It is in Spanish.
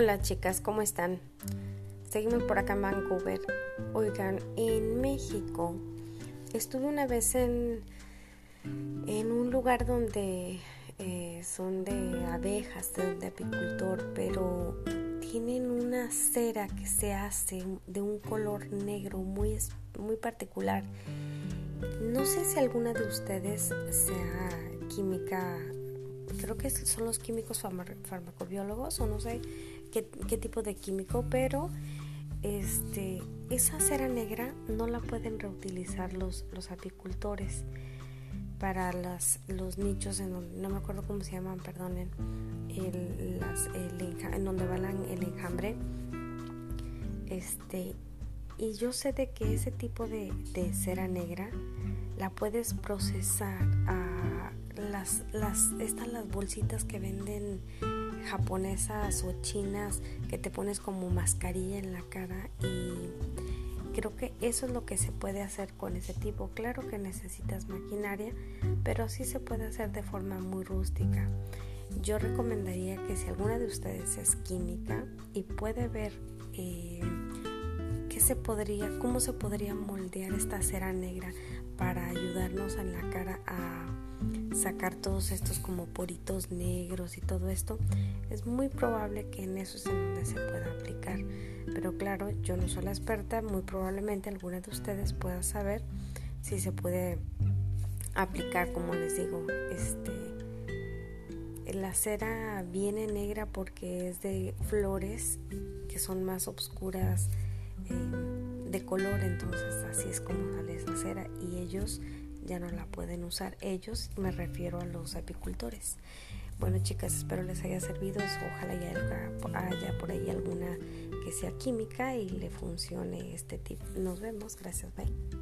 Hola chicas, ¿cómo están? Seguimos por acá en Vancouver. Oigan, en México estuve una vez en, en un lugar donde eh, son de abejas, de, apicultor, pero tienen una cera que se hace de un color negro muy, muy particular. No sé si alguna de ustedes sea química creo que son los químicos farmacobiólogos o no sé qué, tipo de químico, pero este, esa cera negra no la pueden reutilizar los, los apicultores para las, los nichos en donde, no me acuerdo cómo se llaman, perdonen, el, en donde va el enjambre. Este, y yo sé de que ese tipo de, de cera negra la puedes procesar a las, las, estas las bolsitas que venden japonesas o chinas que te pones como mascarilla en la cara y creo que eso es lo que se puede hacer con ese tipo. Claro que necesitas maquinaria, pero sí se puede hacer de forma muy rústica. Yo recomendaría que si alguna de ustedes es química y puede ver eh, qué se podría, cómo se podría moldear esta cera negra para ayudarnos en la cara a sacar todos estos como poritos negros y todo esto, es muy probable que en eso es en donde se pueda aplicar. Pero claro, yo no soy la experta, muy probablemente alguna de ustedes pueda saber si se puede aplicar, como les digo, este la cera viene negra porque es de flores que son más oscuras eh, de color, entonces así es como sale esa cera y ellos ya no la pueden usar. Ellos, me refiero a los apicultores. Bueno, chicas, espero les haya servido. Ojalá haya, por ahí alguna que sea química y le funcione este tip. Nos vemos. Gracias. Bye.